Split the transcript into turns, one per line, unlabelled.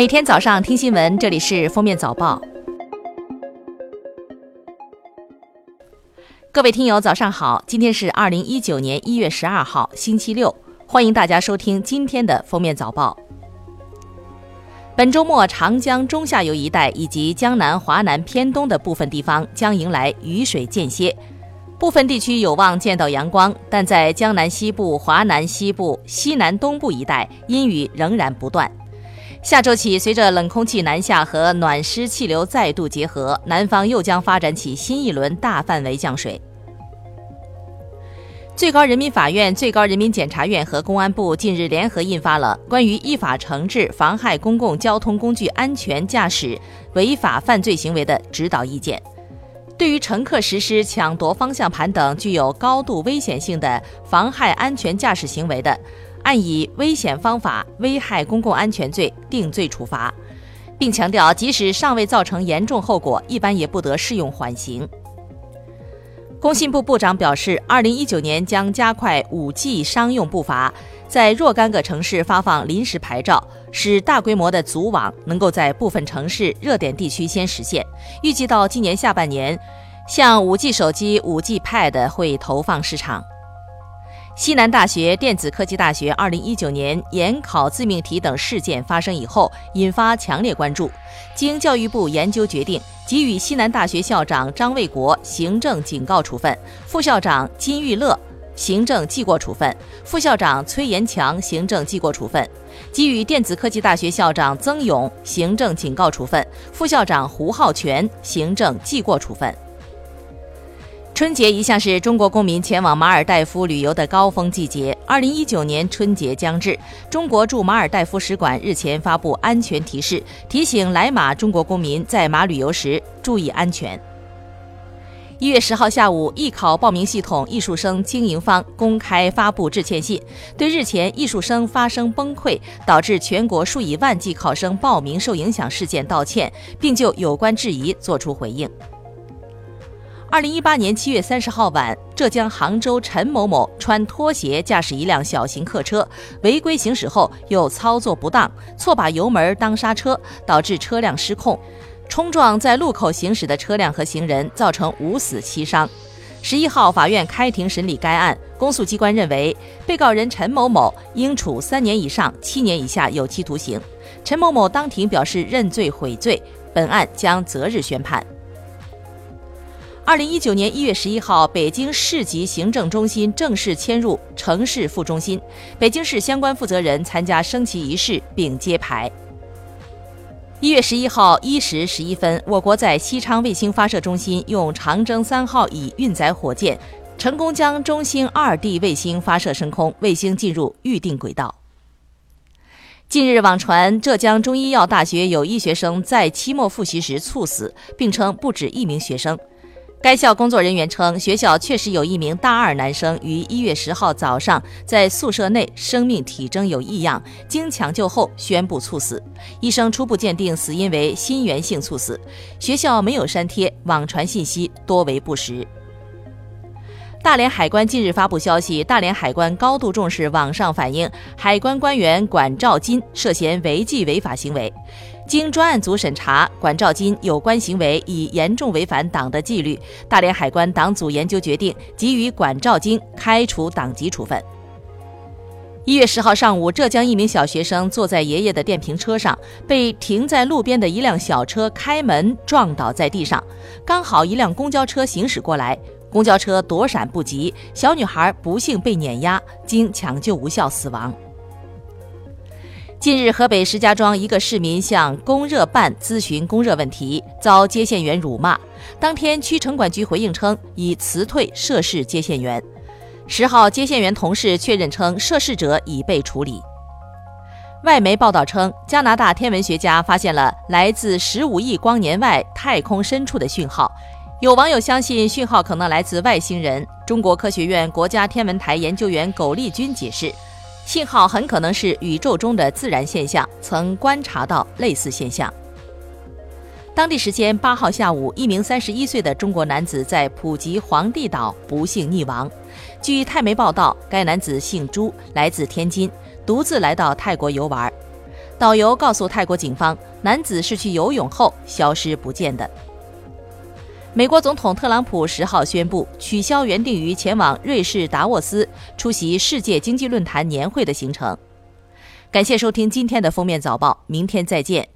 每天早上听新闻，这里是封面早报。各位听友，早上好！今天是二零一九年一月十二号，星期六，欢迎大家收听今天的封面早报。本周末，长江中下游一带以及江南、华南偏东的部分地方将迎来雨水间歇，部分地区有望见到阳光，但在江南西部、华南西部、西南东部一带，阴雨仍然不断。下周起，随着冷空气南下和暖湿气流再度结合，南方又将发展起新一轮大范围降水。最高人民法院、最高人民检察院和公安部近日联合印发了关于依法惩治妨害公共交通工具安全驾驶违法犯罪行为的指导意见。对于乘客实施抢夺方向盘等具有高度危险性的妨害安全驾驶行为的，按以危险方法危害公共安全罪定罪处罚，并强调，即使尚未造成严重后果，一般也不得适用缓刑。工信部部长表示，二零一九年将加快五 G 商用步伐，在若干个城市发放临时牌照，使大规模的组网能够在部分城市热点地区先实现。预计到今年下半年，像五 G 手机、五 G Pad 会投放市场。西南大学电子科技大学2019年研考自命题等事件发生以后，引发强烈关注。经教育部研究决定，给予西南大学校长张卫国行政警告处分，副校长金玉乐行政记过处分，副校长崔延强行政记过处分；给予电子科技大学校长曾勇行政警告处分，副校长胡浩全行政记过处分。春节一向是中国公民前往马尔代夫旅游的高峰季节。二零一九年春节将至，中国驻马尔代夫使馆日前发布安全提示，提醒来马中国公民在马旅游时注意安全。一月十号下午，艺考报名系统艺术生经营方公开发布致歉信，对日前艺术生发生崩溃，导致全国数以万计考生报名受影响事件道歉，并就有关质疑作出回应。二零一八年七月三十号晚，浙江杭州陈某某穿拖鞋驾驶一辆小型客车，违规行驶后又操作不当，错把油门当刹车，导致车辆失控，冲撞在路口行驶的车辆和行人，造成五死七伤。十一号，法院开庭审理该案，公诉机关认为，被告人陈某某应处三年以上七年以下有期徒刑。陈某某当庭表示认罪悔罪，本案将择日宣判。二零一九年一月十一号，北京市级行政中心正式迁入城市副中心，北京市相关负责人参加升旗仪式并揭牌。一月十一号一时十一分，我国在西昌卫星发射中心用长征三号乙运载火箭，成功将中星二 D 卫星发射升空，卫星进入预定轨道。近日网传浙江中医药大学有医学生在期末复习时猝死，并称不止一名学生。该校工作人员称，学校确实有一名大二男生于一月十号早上在宿舍内生命体征有异样，经抢救后宣布猝死。医生初步鉴定死因为心源性猝死。学校没有删帖，网传信息多为不实。大连海关近日发布消息，大连海关高度重视网上反映海关官员管兆金涉嫌违纪违法行为。经专案组审查，管兆金有关行为已严重违反党的纪律，大连海关党组研究决定给予管兆金开除党籍处分。一月十号上午，浙江一名小学生坐在爷爷的电瓶车上，被停在路边的一辆小车开门撞倒在地上，刚好一辆公交车行驶过来，公交车躲闪不及，小女孩不幸被碾压，经抢救无效死亡。近日，河北石家庄一个市民向供热办咨询供热问题，遭接线员辱骂。当天，区城管局回应称已辞退涉事接线员。十号，接线员同事确认称涉事者已被处理。外媒报道称，加拿大天文学家发现了来自十五亿光年外太空深处的讯号，有网友相信讯号可能来自外星人。中国科学院国家天文台研究员苟利军解释。信号很可能是宇宙中的自然现象，曾观察到类似现象。当地时间八号下午，一名三十一岁的中国男子在普吉皇帝岛不幸溺亡。据泰媒报道，该男子姓朱，来自天津，独自来到泰国游玩。导游告诉泰国警方，男子是去游泳后消失不见的。美国总统特朗普十号宣布取消原定于前往瑞士达沃斯出席世界经济论坛年会的行程。感谢收听今天的封面早报，明天再见。